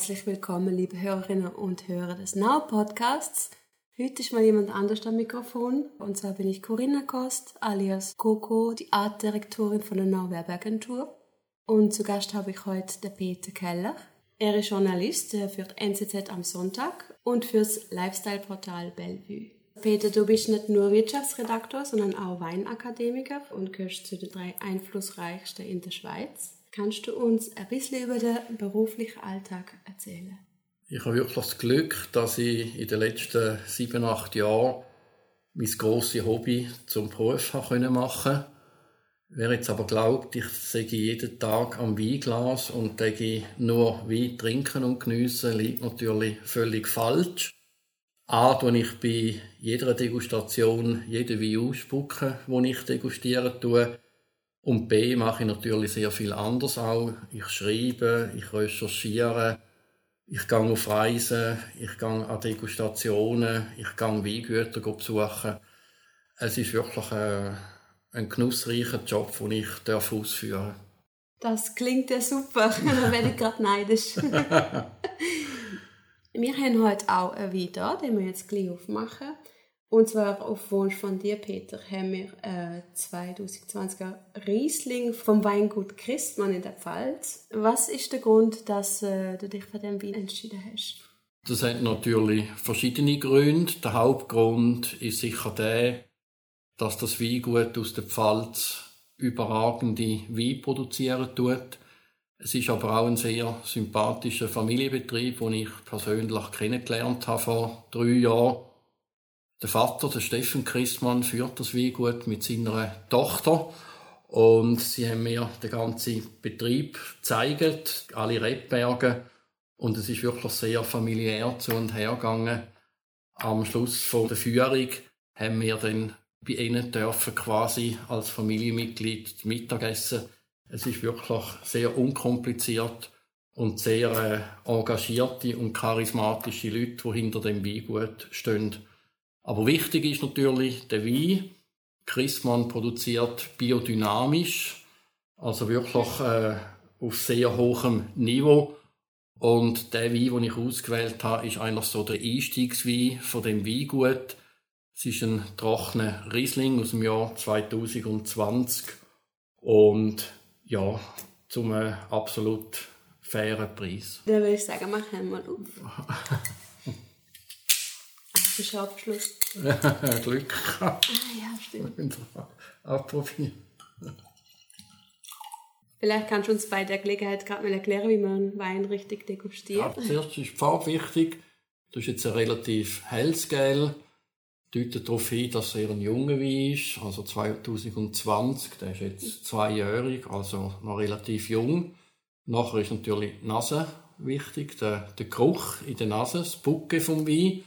herzlich willkommen, liebe Hörerinnen und Hörer des Now Podcasts. Heute ist mal jemand anders am Mikrofon. Und zwar bin ich Corinna Kost, alias Coco, die Artdirektorin von der Now Werbeagentur. Und zu Gast habe ich heute den Peter Keller. Er ist Journalist für die NZZ am Sonntag und fürs Lifestyle-Portal Bellevue. Peter, du bist nicht nur Wirtschaftsredaktor, sondern auch Weinakademiker und gehörst zu den drei einflussreichsten in der Schweiz. Kannst du uns ein bisschen über den beruflichen Alltag erzählen? Ich habe wirklich das Glück, dass ich in den letzten sieben, acht Jahren mein grosses Hobby zum Beruf machen konnte. Wer jetzt aber glaubt, ich sage jeden Tag am Weinglas und denke nur Wein trinken und geniessen, liegt natürlich völlig falsch. A, tue ich bei jeder Degustation jeden Wein ausspucken, den ich degustieren tue. Und B, mache ich natürlich sehr viel anders auch. Ich schreibe, ich recherchiere, ich gehe auf Reisen, ich gehe an Degustationen, ich gehe Weingüter besuchen. Es ist wirklich ein, ein genussreicher Job, den ich ausführen darf. Das klingt ja super. da werde ich gerade neidisch. Wir haben heute auch einen Wein da, den wir jetzt gleich aufmachen. Und zwar auf Wunsch von dir, Peter, haben wir einen 2020er Riesling vom Weingut Christmann in der Pfalz. Was ist der Grund, dass äh, du dich für den Wein entschieden hast? Das hat natürlich verschiedene Gründe. Der Hauptgrund ist sicher der, dass das Weingut aus der Pfalz überragende Wein produzieren tut. Es ist aber auch ein sehr sympathischer Familienbetrieb, den ich persönlich kennengelernt habe vor drei Jahren. Der Vater, der Steffen Christmann, führt das Weingut mit seiner Tochter. Und sie haben mir den ganzen Betrieb gezeigt, alle Rebberge. Und es ist wirklich sehr familiär zu und her gegangen. Am Schluss von der Führung haben wir dann bei ihnen dürfen quasi als Familienmitglied Mittagessen es ist wirklich sehr unkompliziert und sehr äh, engagierte und charismatische Leute, die hinter dem Weingut stehen. Aber wichtig ist natürlich der Wein. Christmann produziert biodynamisch, also wirklich äh, auf sehr hohem Niveau. Und der Wein, den ich ausgewählt habe, ist eigentlich so der Einstiegswein von dem Weingut. Es ist ein trockener Riesling aus dem Jahr 2020 und ja, zum äh, absolut fairen Preis. Dann würde ich sagen, machen wir auf. das ist Abschluss. Glück gehabt. Ah ja, stimmt. Abprobieren. Vielleicht kannst du uns bei der Gelegenheit gerade mal erklären, wie man Wein richtig degustiert. Ja, zuerst ist die Farbe wichtig. Das ist jetzt ein relativ helles Gel deutet darauf hin, dass er ein junger Wein ist, also 2020, der ist jetzt zweijährig, also noch relativ jung. Nachher ist natürlich die Nase wichtig, der, der Geruch in der Nase, das Bucke vom Wein.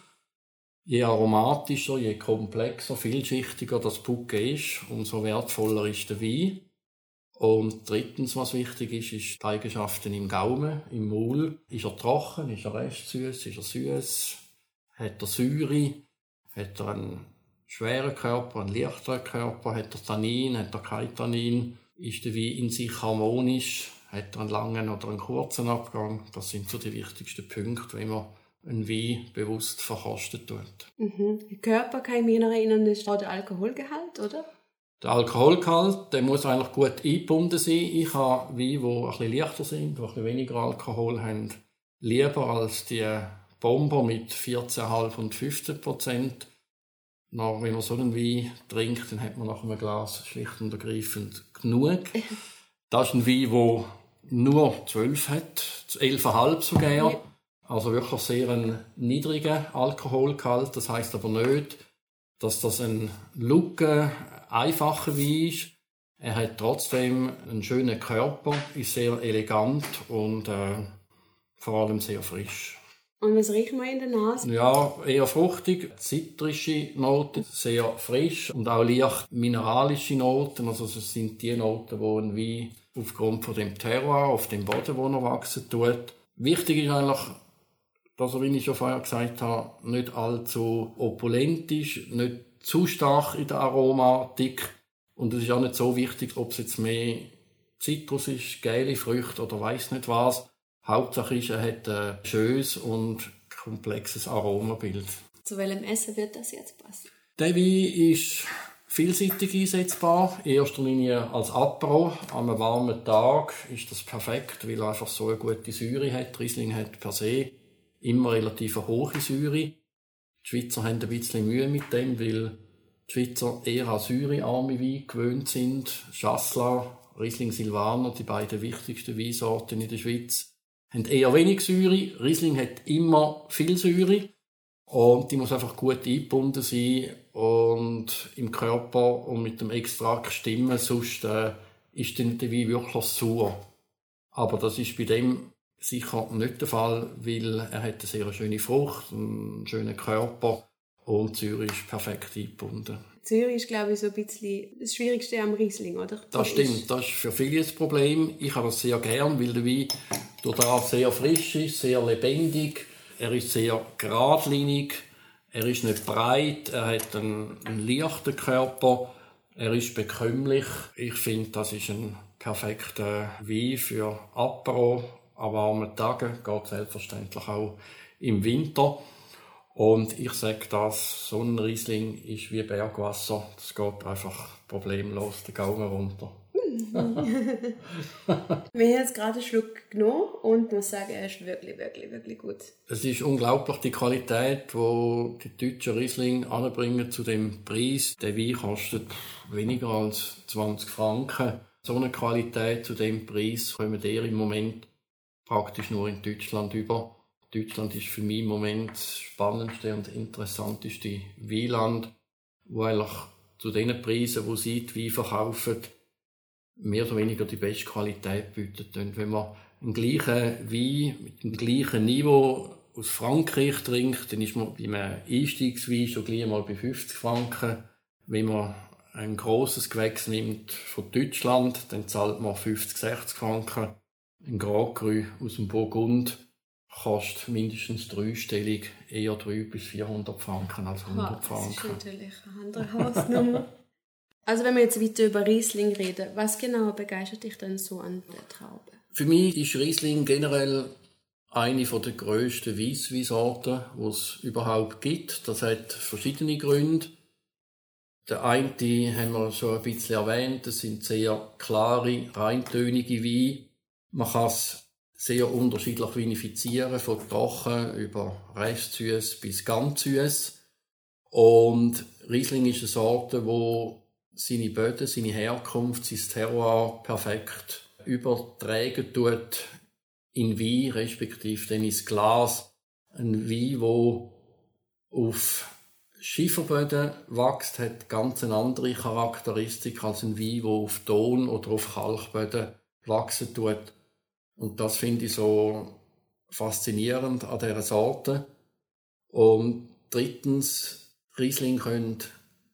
Je aromatischer, je komplexer, vielschichtiger das Bucke ist, umso wertvoller ist der Wein. Und drittens, was wichtig ist, ist die Eigenschaften im Gaumen, im Maul. Ist er trocken, ist er restsüß, ist er süß, hat er Säure, hat er einen schweren Körper, einen leichteren Körper, hat er Tannin, hat er kein Tannin, ist der Wein in sich harmonisch, hat er einen langen oder einen kurzen Abgang. Das sind so die wichtigsten Punkte, wenn man einen Wein bewusst verkostet tut. Mhm. Körper kann ich mich noch erinnern, ist auch der Alkoholgehalt, oder? Der Alkoholgehalt, der muss eigentlich gut eingebunden sein. Ich habe Weine, die ein bisschen leichter sind, die ein bisschen weniger Alkohol haben, lieber als die Bomber mit 14,5 und 15 Prozent. wenn man so einen Wein trinkt, dann hat man nach einem Glas schlicht und ergreifend genug. Das ist ein Wein, der nur 12 hat, 11,5 sogar. Also wirklich sehr einen niedrigen Alkoholgehalt. Das heißt aber nicht, dass das ein Lucke, einfacher Wein ist. Er hat trotzdem einen schönen Körper, ist sehr elegant und äh, vor allem sehr frisch. Und was riecht man in der Nase? Ja, eher fruchtig, zitrische Noten, sehr frisch und auch leicht mineralische Noten. Also das sind die Noten, die ein Wein aufgrund von dem Terroir, auf dem Boden, wo er wachsen tut. Wichtig ist eigentlich, dass er, wie ich schon vorher gesagt habe, nicht allzu opulent ist, nicht zu stark in der Aromatik. Und es ist auch nicht so wichtig, ob es jetzt mehr Zitrus ist, geile Früchte oder weiß nicht was Hauptsache ist, er hat ein schönes und komplexes Aromabild. Zu welchem Essen wird das jetzt passen? Der Wein ist vielseitig einsetzbar. In erster Linie als Apero. An einem warmen Tag ist das perfekt, weil er einfach so eine gute Säure hat. Riesling hat per se immer relativ hohe Säure. Die Schweizer haben ein bisschen Mühe mit dem, weil die Schweizer eher an säurearme Weine gewöhnt sind. Chasselas, Riesling Silvaner, die beiden wichtigsten Weinsorten in der Schweiz, haben eher wenig Säure. Riesling hat immer viel Säure. Und die muss einfach gut eingebunden sein und im Körper und mit dem Extrakt stimmen, sonst äh, ist der Wein wirklich sauer. Aber das ist bei dem sicher nicht der Fall, weil er hat eine sehr schöne Frucht, einen schönen Körper und Zürich ist perfekt eingebunden. Zürich ist, glaube ich, so ein bisschen das Schwierigste am Riesling, oder? Das stimmt, das ist für viele das Problem. Ich habe das sehr gern, weil der Wein durch das sehr frisch ist, sehr lebendig. Er ist sehr geradlinig, er ist nicht breit, er hat einen, einen leichten Körper, er ist bekömmlich. Ich finde, das ist ein perfekter Wein für Apero an warmen Tagen, geht selbstverständlich auch im Winter. Und ich sage das, so ein Riesling ist wie Bergwasser. Das geht einfach problemlos den Gaumen runter. Wir haben jetzt gerade einen Schluck genommen und muss sagen, er ist wirklich, wirklich, wirklich gut. Es ist unglaublich die Qualität, wo die deutschen Riesling anbringen zu dem Preis. Der Wein kostet weniger als 20 Franken. So eine Qualität zu dem Preis kommen ihr im Moment praktisch nur in Deutschland über. Deutschland ist für mich im Moment spannendste und interessanteste Weinland, wo eigentlich zu den Preisen, wo sie die Wein verkaufen, mehr oder weniger die beste Qualität bietet. Und wenn man einen gleichen Wein mit dem gleichen Niveau aus Frankreich trinkt, dann ist man bei einem Einstiegswein schon gleich mal bei 50 Franken. Wenn man ein großes Gewächs nimmt von Deutschland, dann zahlt man 50, 60 Franken. Ein Grand Cru aus dem Burgund kostet mindestens dreistellig, eher 300 bis 400 Franken als 100 Ah, Franken. Das ist natürlich eine andere Hausnummer. also wenn wir jetzt weiter über Riesling reden, was genau begeistert dich denn so an der Traube? Für mich ist Riesling generell eine der grössten Weissweinsorten, die es überhaupt gibt. Das hat verschiedene Gründe. Der eine haben wir schon ein bisschen erwähnt, das sind sehr klare, reintönige Weine. Man kann es sehr unterschiedlich vinifizieren, von trocken über restsüß bis ganz süß. Und Riesling ist eine Sorte, wo seine Böden, seine Herkunft, sein Terroir perfekt übertragen tut in Wein, respektive dann ins Glas. Ein Wein, wo auf Schieferböden wächst, hat ganz eine andere Charakteristik als ein Wein, wo auf Ton oder auf Kalkböden wachsen tut. Und das finde ich so faszinierend an dieser Sorte. Und drittens, Riesling können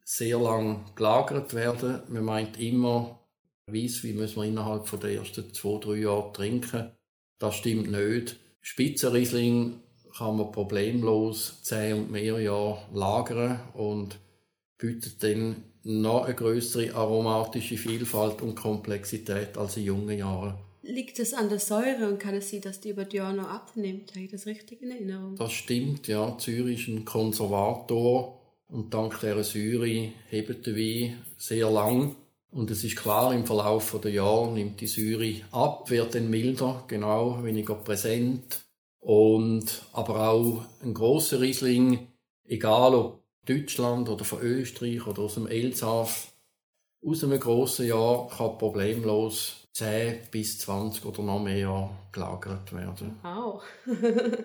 sehr lang gelagert werden. Man meint immer, Weisswein müssen wir innerhalb von der ersten zwei, drei Jahre trinken. Das stimmt nicht. Spitzenriesling kann man problemlos zehn und mehr Jahre lagern und bietet dann noch eine größere aromatische Vielfalt und Komplexität als in jungen Jahren. Liegt es an der Säure und kann es sein, dass die über die Jahre noch abnimmt? Habe ich das richtig in Erinnerung? Das stimmt, ja. Zürich ist ein Konservator und dank dieser Säure hebt der Wein sehr lang. Und es ist klar, im Verlauf der Jahre nimmt die Säure ab, wird dann milder, genau, weniger präsent. Und aber auch ein großer Riesling, egal ob Deutschland oder von Österreich oder aus dem Elsass, aus einem grossen Jahr kann problemlos 10 bis 20 oder noch mehr Jahre gelagert werden. Wow.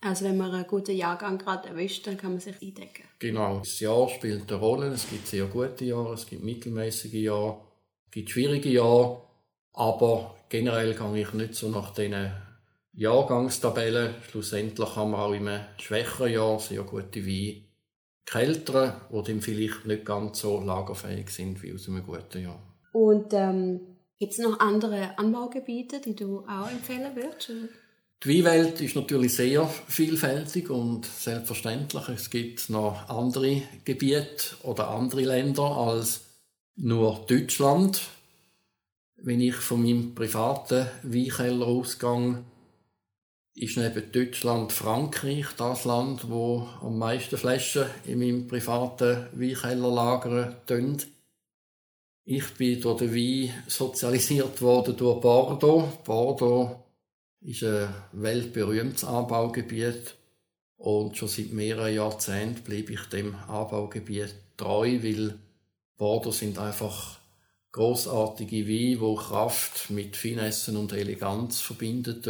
also wenn man einen guten Jahrgang gerade erwischt, dann kann man sich eindecken. Genau, das Jahr spielt eine Rolle. Es gibt sehr gute Jahre, es gibt mittelmäßige Jahre, es gibt schwierige Jahre. Aber generell gehe ich nicht so nach diesen Jahrgangstabellen. Schlussendlich haben wir auch in einem schwächeren Jahr sehr gute Weine. Kälteren, die dann vielleicht nicht ganz so lagerfähig sind wie aus einem guten Jahr. Und ähm, gibt es noch andere Anbaugebiete, die du auch empfehlen würdest? Die Weinwelt ist natürlich sehr vielfältig und selbstverständlich. Es gibt noch andere Gebiete oder andere Länder als nur Deutschland. Wenn ich von meinem privaten Weinkeller ausgehe, ist neben Deutschland Frankreich das Land, wo am meisten Flaschen in meinem privaten Weinkeller lagern tun. Ich bin durch den Wein sozialisiert worden durch Bordeaux. Bordeaux ist ein weltberühmtes Anbaugebiet und schon seit mehreren Jahrzehnten bleibe ich dem Anbaugebiet treu, weil Bordeaux sind einfach großartige Weine, wo Kraft mit Finessen und Eleganz verbinden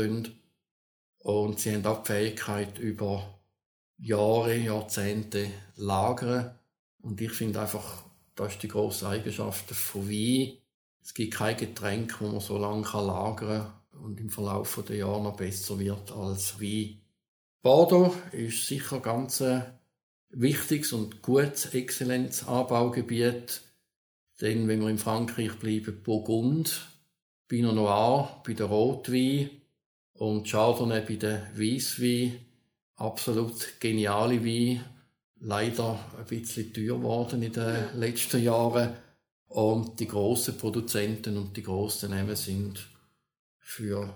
und sie haben auch die Fähigkeit über Jahre, Jahrzehnte lagern und ich finde einfach, das ist die grosse Eigenschaft von Wein. Es gibt kein Getränk, wo man so lange lagern kann und im Verlauf der Jahre noch besser wird als Wein. Bordeaux ist sicher ganz ein wichtiges und gutes Exzellenzanbaugebiet. Denn wenn wir in Frankreich bleiben, Burgund, Pinot Noir bei der Rotwein und Chardonnay bei der Weisswein. Absolut geniale Wein. Leider ein bisschen teuer geworden in den letzten Jahren. Und die grossen Produzenten und die grossen Namen sind für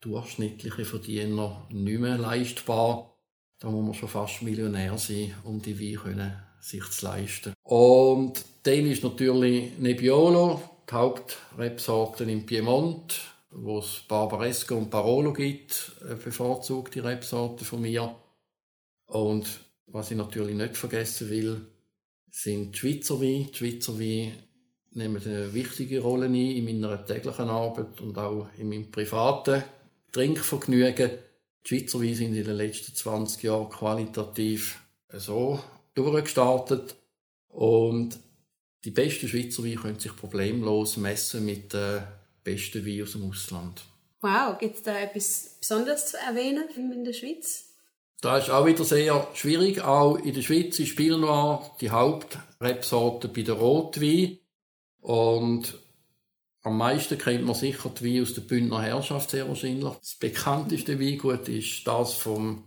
durchschnittliche Verdiener nicht mehr leistbar. Da muss man schon fast Millionär sein, um die Weine sich zu leisten. Und dann ist natürlich Nebbiolo, die Hauptrebsorten im Piemont, wo es Barbaresco und Barolo gibt, eine bevorzugte Rebsorte von mir. Und was ich natürlich nicht vergessen will, sind die Schweizer Weine. Die Schweizer Weine nehmen eine wichtige Rolle ein in meiner täglichen Arbeit und auch in meinem privaten Trinkvergnügen. Die Schweizer Weine sind in den letzten 20 Jahren qualitativ so durchgestartet und die besten Schweizer Weine können sich problemlos messen mit den besten Weinen aus dem Ausland. Wow, gibt es da etwas Besonderes zu erwähnen in der Schweiz? Das ist auch wieder sehr schwierig. Auch in der Schweiz ist Pinot Noir die Hauptrebsorte bei der Rotwein. Und am meisten kennt man sicher die Wein aus der Bündner Herrschaft sehr wahrscheinlich. Das bekannteste Weingut ist das von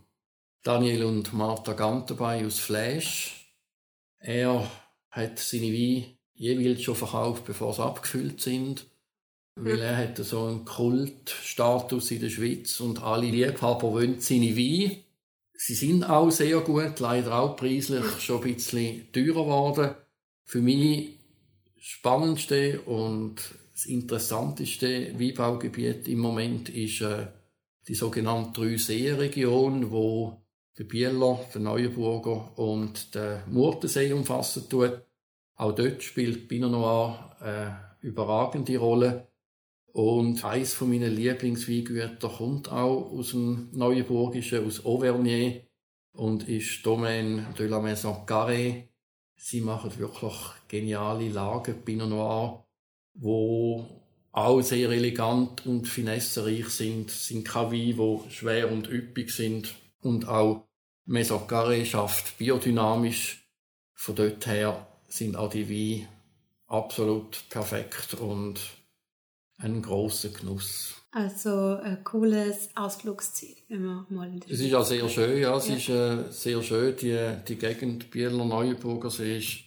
Daniel und Martha Ganterbay aus Flash. Er hat seine Weine jeweils schon verkauft, bevor sie abgefüllt sind. Weil er hat so einen Kultstatus in der Schweiz und alle Liebhaber wollen seine Weine. Sie sind auch sehr gut, leider auch preislich schon ein bisschen teurer geworden. Für mich spannendste und das interessanteste Weinbaugebiet im Moment ist äh, die sogenannte Drei-See-Region, wo der Bieler, der Neuenburger und der Murtensee umfassen tut. Auch dort spielt Pinot Noir eine überragende Rolle. Und eins von meinen Lieblingsweingütern kommt auch aus dem Neuenburgischen, aus Auvergne und ist Domaine de la Maison Carré Sie machen wirklich geniale Lagen, Pinot Noir, wo auch sehr elegant und finessereich sind. Es sind keine Weine, die schwer und üppig sind. Und auch Mesocarré schafft biodynamisch. Von dort her sind auch die Weine absolut perfekt und ein großer Genuss. Also ein cooles Ausflugsziel, wenn man mal in der Es ist auch sehr schön, ja, es ja. ist äh, sehr schön, die, die Gegend Bieler Neuenburger See ist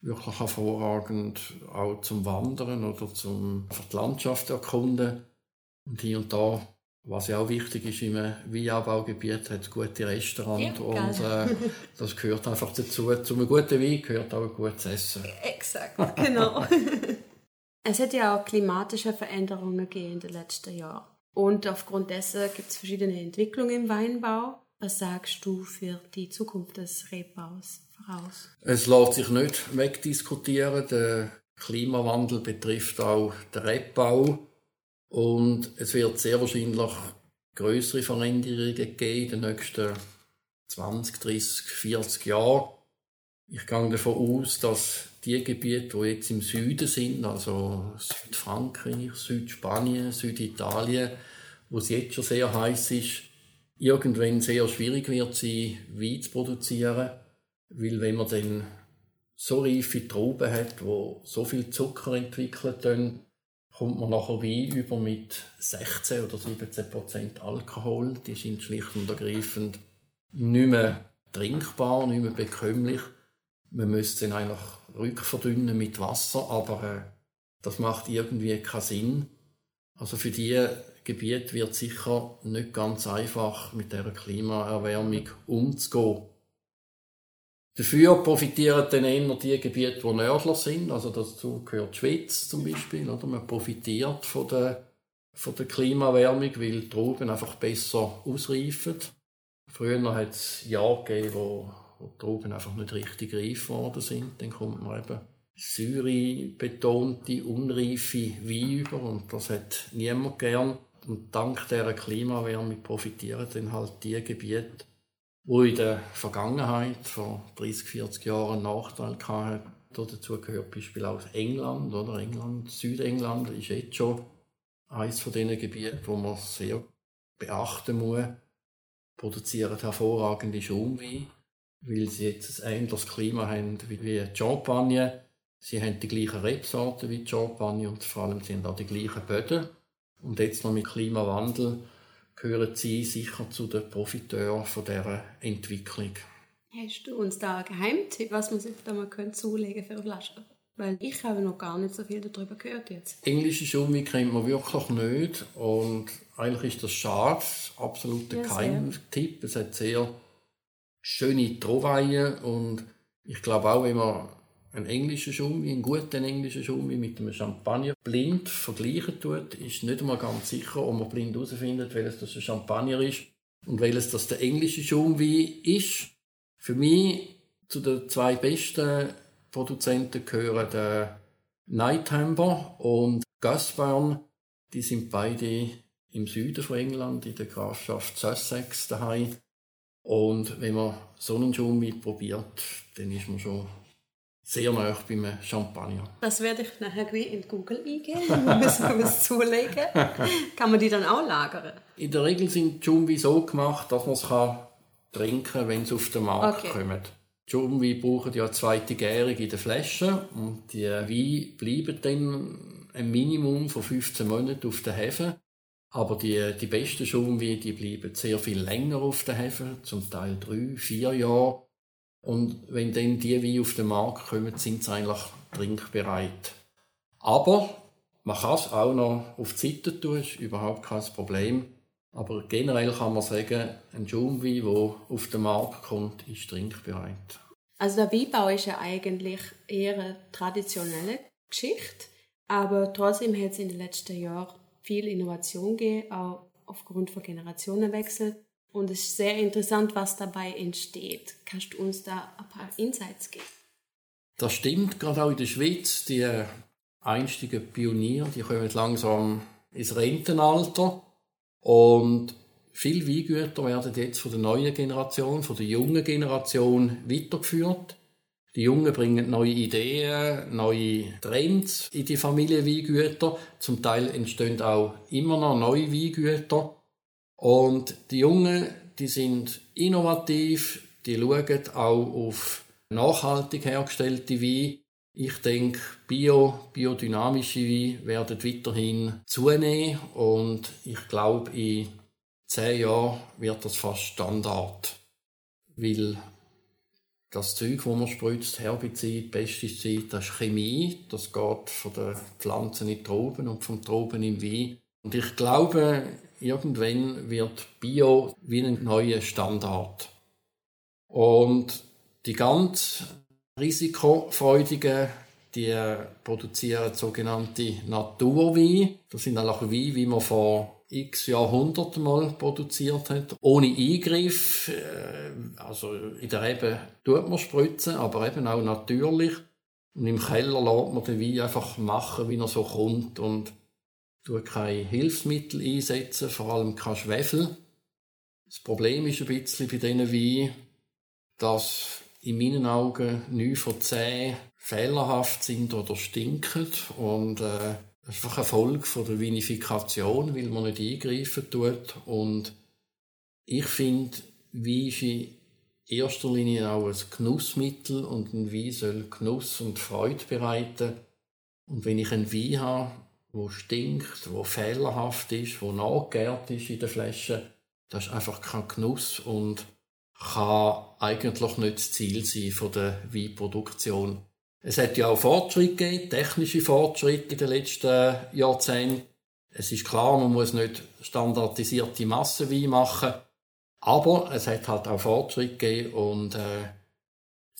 wirklich hervorragend, auch zum Wandern oder zum die Landschaft erkunden. Und hier und da, was ja auch wichtig ist, im Weinanbaugebiet hat es gute Restaurants ja, und äh, das gehört einfach dazu. Zu einem guten Wein gehört auch ein gutes Essen. Exakt, genau. Es hat ja auch klimatische Veränderungen gegeben in den letzten Jahren. Und aufgrund dessen gibt es verschiedene Entwicklungen im Weinbau. Was sagst du für die Zukunft des Rebbaus voraus? Es lässt sich nicht wegdiskutieren. Der Klimawandel betrifft auch den Rebbau. Und es wird sehr wahrscheinlich größere Veränderungen geben in den nächsten 20, 30, 40 Jahren. Ich gehe davon aus, dass die Gebiete, die jetzt im Süden sind, also Südfrankreich, Südspanien, Süditalien, wo es jetzt schon sehr heiß ist, irgendwann sehr schwierig wird sein, Wein zu produzieren, weil wenn man dann so reife Trauben hat, wo so viel Zucker entwickelt, dann kommt man nachher Wein über mit 16 oder 17 Prozent Alkohol. Die sind schlicht und ergreifend nicht mehr trinkbar, nicht mehr bekömmlich. Man müsste ihn eigentlich rückverdünnen mit Wasser, aber äh, das macht irgendwie keinen Sinn. Also für die Gebiet wird sicher nicht ganz einfach mit der Klimaerwärmung umzugehen. Dafür profitieren dann eher die Gebiete, die nördler sind. Also dazu gehört die Schweiz zum Beispiel. Oder? Man profitiert von der, von der Klimaerwärmung, weil die Trauben einfach besser ausreifen. Früher hat es Jahre gegeben, wo, wo Trauben einfach nicht richtig reif geworden sind. Dann kommt man eben säurebetonte, unreife Wein über und das hat niemand gern. Und dank dieser Klimaerwärmung profitieren dann halt die Gebiete, wo in der Vergangenheit, vor 30, 40 Jahren, einen Nachteil hatten. Dazu gehört beispielsweise England, oder? England, Südengland ist jetzt schon eines von diesen Gebieten, wo man sehr beachten muss. Produzieren hervorragende Schaumwein, weil sie jetzt ein ähnliches Klima haben wie Champagne. Sie haben die gleichen Rebsorten wie Champagne und vor allem sie haben auch die gleichen Böden. Und jetzt noch mit Klimawandel gehören Sie sicher zu den Profiteuren von dieser Entwicklung. Hast du uns da einen Geheimtipp, was man sich da mal zulegen für eine Flasche? Weil ich habe noch gar nicht so viel darüber gehört jetzt. Englische Schumme kennt man wirklich nicht und eigentlich ist das schade, absoluter ja, Geheimtipp. Es hat sehr schöne Troweien und ich glaube auch, wenn man einen englischen Schummi, einen guten englischen Schummi mit einem Champagner blind vergleichen tut, ist nicht einmal ganz sicher, ob man blind herausfindet, welches das ein Champagner ist und welches das der englische Schummi ist. Für mich zu den zwei besten Produzenten gehören der Nighthember und Gasburn. Die sind beide im Süden von England, in der Grafschaft Sussex daheim. Und wenn man so einen Schummi probiert, dann ist man schon sehr nah beim Champagner. Das werde ich nachher in Google eingeben, müssen wir es zulegen. kann man die dann auch lagern? In der Regel sind Jumbi so gemacht, dass man es trinken kann, wenn sie auf den Markt okay. kommen. Jumbi brauchen ja eine zweite Gärung in der Flasche und die Weine bleiben dann ein Minimum von 15 Monaten auf der Hefe. Aber die, die besten Jumbi, die bleiben sehr viel länger auf der Hefe, zum Teil drei, vier Jahre. Und wenn dann die Weine auf den Markt kommen, sind sie eigentlich trinkbereit. Aber man kann es auch noch auf die Seite tun, ist überhaupt kein Problem. Aber generell kann man sagen, ein Schaumwein, der auf den Markt kommt, ist trinkbereit. Also der Weinbau ist ja eigentlich eher eine traditionelle Geschichte, aber trotzdem hat es in den letzten Jahren viel Innovation gegeben, auch aufgrund von Generationenwechsel. Und es ist sehr interessant, was dabei entsteht. Kannst du uns da ein paar Insights geben? Das stimmt, gerade auch in der Schweiz. Die einstigen Pioniere, die kommen langsam ins Rentenalter. Und viele Weingüter werden jetzt von der neuen Generation, von der jungen Generation weitergeführt. Die Jungen bringen neue Ideen, neue Trends in die Familienweingüter. Zum Teil entstehen auch immer noch neue Weingüter. Und die Jungen, die sind innovativ, die schauen auch auf nachhaltig hergestellte Weine. Ich denke, bio, biodynamische Weine werden weiterhin zunehmen und ich glaube, in zehn Jahren wird das fast Standard. Weil das Zeug, das man spritzt, Herbizid, Pestizid, das ist Chemie, das geht von den Pflanzen in die Trauben und vom Trauben im Wein. Und ich glaube, irgendwann wird Bio wie ein neuer Standard. Und die ganz risikofreudigen, die produzieren sogenannte Naturweine. Das sind auch Weine, wie man vor x Jahrhunderten mal produziert hat, ohne Eingriff. Äh, also in der Rebe tut man spritzen, aber eben auch natürlich. Und im Keller lässt man den Wein einfach machen, wie er so kommt. Und tue keine Hilfsmittel einsetzen, vor allem kein Schwefel. Das Problem ist ein bisschen bei diesen Weinen, dass in meinen Augen 9 von 10 fehlerhaft sind oder stinken und äh, einfach eine Folge von der Vinifikation, weil man nicht eingreifen tut und ich finde, Wein ist in erster Linie auch ein Genussmittel und ein Wein soll Genuss und Freude bereiten und wenn ich einen Wein habe, wo stinkt, wo fehlerhaft ist, wo nachgärt ist in der Flasche, das ist einfach kein Genuss und kann eigentlich nicht das Ziel sein von der Weinproduktion. Es hat ja auch Fortschritte gegeben, technische Fortschritte in den letzten Jahrzehnten. Es ist klar, man muss nicht standardisierte Massenwein machen, aber es hat halt auch Fortschritte gegeben und äh,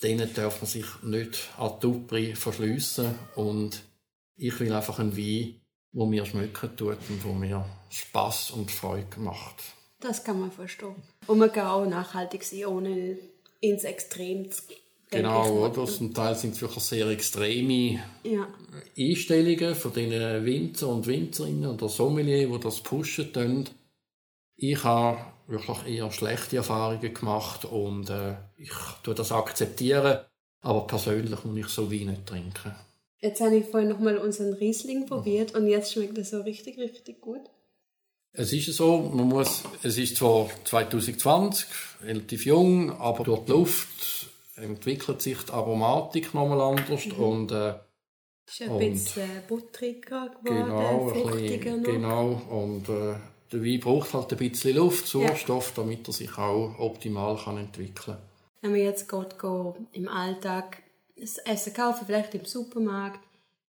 denen darf man sich nicht an Tupri verschliessen und ich will einfach einen Wein, wo mir schmecken tut und wo mir Spaß und Freude macht. Das kann man verstehen. Und man kann auch nachhaltig sein, ohne ins Extrem zu Genau, oder? Zum Teil sind es wirklich sehr extreme ja. Einstellungen von den Winzer und Winzerinnen oder Sommelier, die das pushen können. Ich habe wirklich eher schlechte Erfahrungen gemacht und äh, ich tue das akzeptieren, aber persönlich muss ich so Wein nicht trinken. Jetzt habe ich vorhin nochmal unseren Riesling probiert und jetzt schmeckt er so richtig, richtig gut. Es ist so, man muss, es ist zwar 2020, relativ jung, aber durch die Luft entwickelt sich die Aromatik nochmal anders mhm. und äh, ist ein bisschen butteriger geworden, genau, fruchtiger noch. Genau, und äh, der Wein braucht halt ein bisschen Luft, Sauerstoff, ja. damit er sich auch optimal kann entwickeln kann. Wenn wir jetzt gerade im Alltag das Essen kaufen, vielleicht im Supermarkt,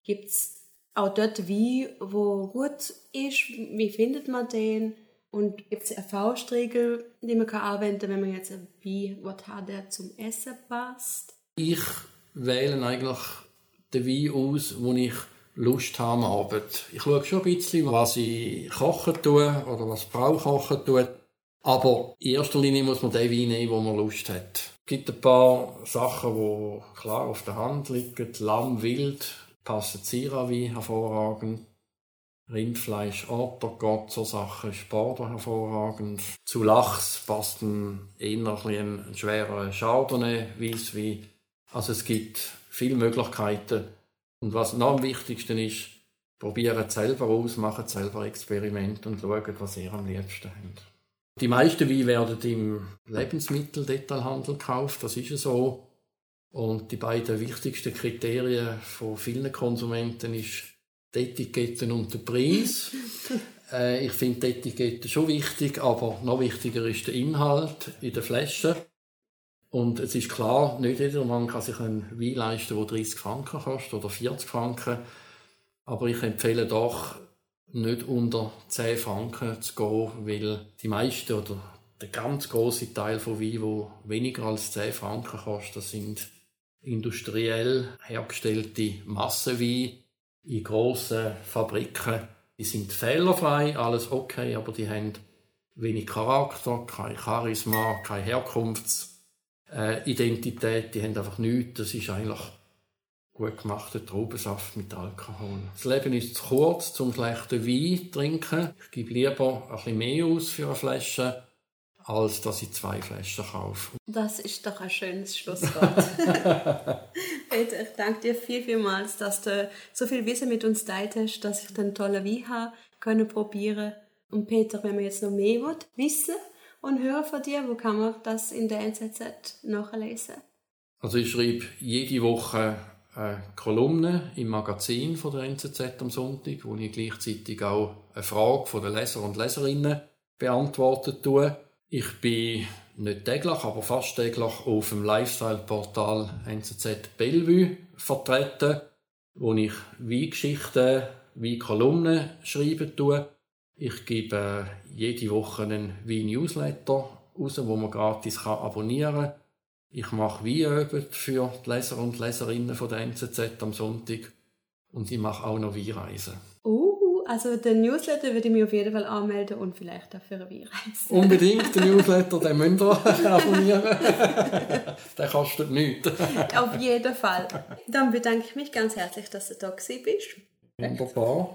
gibt es auch dort Wein, wo gut ist? Wie findet man den? Und gibt es eine Faustregel, die man kann anwenden kann, wenn man jetzt ein Wein haben der zum Essen passt? Ich wähle eigentlich den Wein aus, wo ich Lust habe am Abend. Ich schaue schon ein bisschen, was ich kochen tue oder was die Frau kochen tut. Aber in erster Linie muss man den Wein nehmen, wo man Lust hat. Es gibt ein paar Sachen, die klar auf der Hand liegen. Lamm, Wild, passen Syrah-Wein hervorragend. Rindfleisch, Ottergott, so Sachen, Sparder hervorragend. Zu Lachs passt ein eher ein, schwerer Chardonnay, Weisswein. Also es gibt viele Möglichkeiten. Und was noch am wichtigsten ist, probieren selber aus, machen selber Experimente und schauen, was ihr am liebsten habt. Die meisten Weine werden im Lebensmitteldetailhandel gekauft, das ist so. Und die beiden wichtigsten Kriterien von vielen Konsumenten ist die Etiketten und der Preis. äh, ich finde die Etiketten schon wichtig, aber noch wichtiger ist der Inhalt in der Flasche. Und es ist klar, nicht jeder Mann kann sich einen Wein leisten, der 30 Franken kostet oder 40 Franken. Aber ich empfehle doch, nicht unter 10 Franken zu gehen, weil die meisten oder der ganz große Teil von Wein, wo weniger als 10 Franken kostet, das sind industriell hergestellte Massenweine in grossen Fabriken. Die sind fehlerfrei, alles okay, aber die haben wenig Charakter, kein Charisma, keine Herkunftsidentität, die haben einfach nichts. Das ist eigentlich gut gemachter Traubensaft mit Alkohol. Das Leben ist zu kurz zum schlechten Wein zu trinken. Ich gebe lieber ein bisschen mehr aus für eine Flasche als dass ich zwei Flaschen kaufe. Das ist doch ein schönes Schlusswort. Peter, ich danke dir viel, vielmals, dass du so viel Wissen mit uns teilt hast, dass ich den tollen Wein habe können probieren. Und Peter, wenn man jetzt noch mehr will, wissen und hören von dir, wo kann man das in der NZZ nachlesen? Also ich schreibe jede Woche eine Kolumne im Magazin von der NZZ am Sonntag, wo ich gleichzeitig auch eine Frage von den Leser und Leserinnen beantwortet tue. Ich bin nicht täglich, aber fast täglich auf dem Lifestyle-Portal NZZ Bellevue vertreten, wo ich Weingeschichten, Weinkolumnen schreiben tue. Ich gebe jede Woche einen Wein-Newsletter raus, wo man gratis abonnieren kann. Ich mache Weinüben für die Leser und Leserinnen von der NZZ am Sonntag. Und ich mache auch noch Weinreisen. Also den Newsletter würde ich mir auf jeden Fall anmelden und vielleicht auch für eine Weinreise. Unbedingt den Newsletter, den müsst ihr abonnieren. der kostet nichts. auf jeden Fall. Dann bedanke ich mich ganz herzlich, dass du da bist. Wunderbar.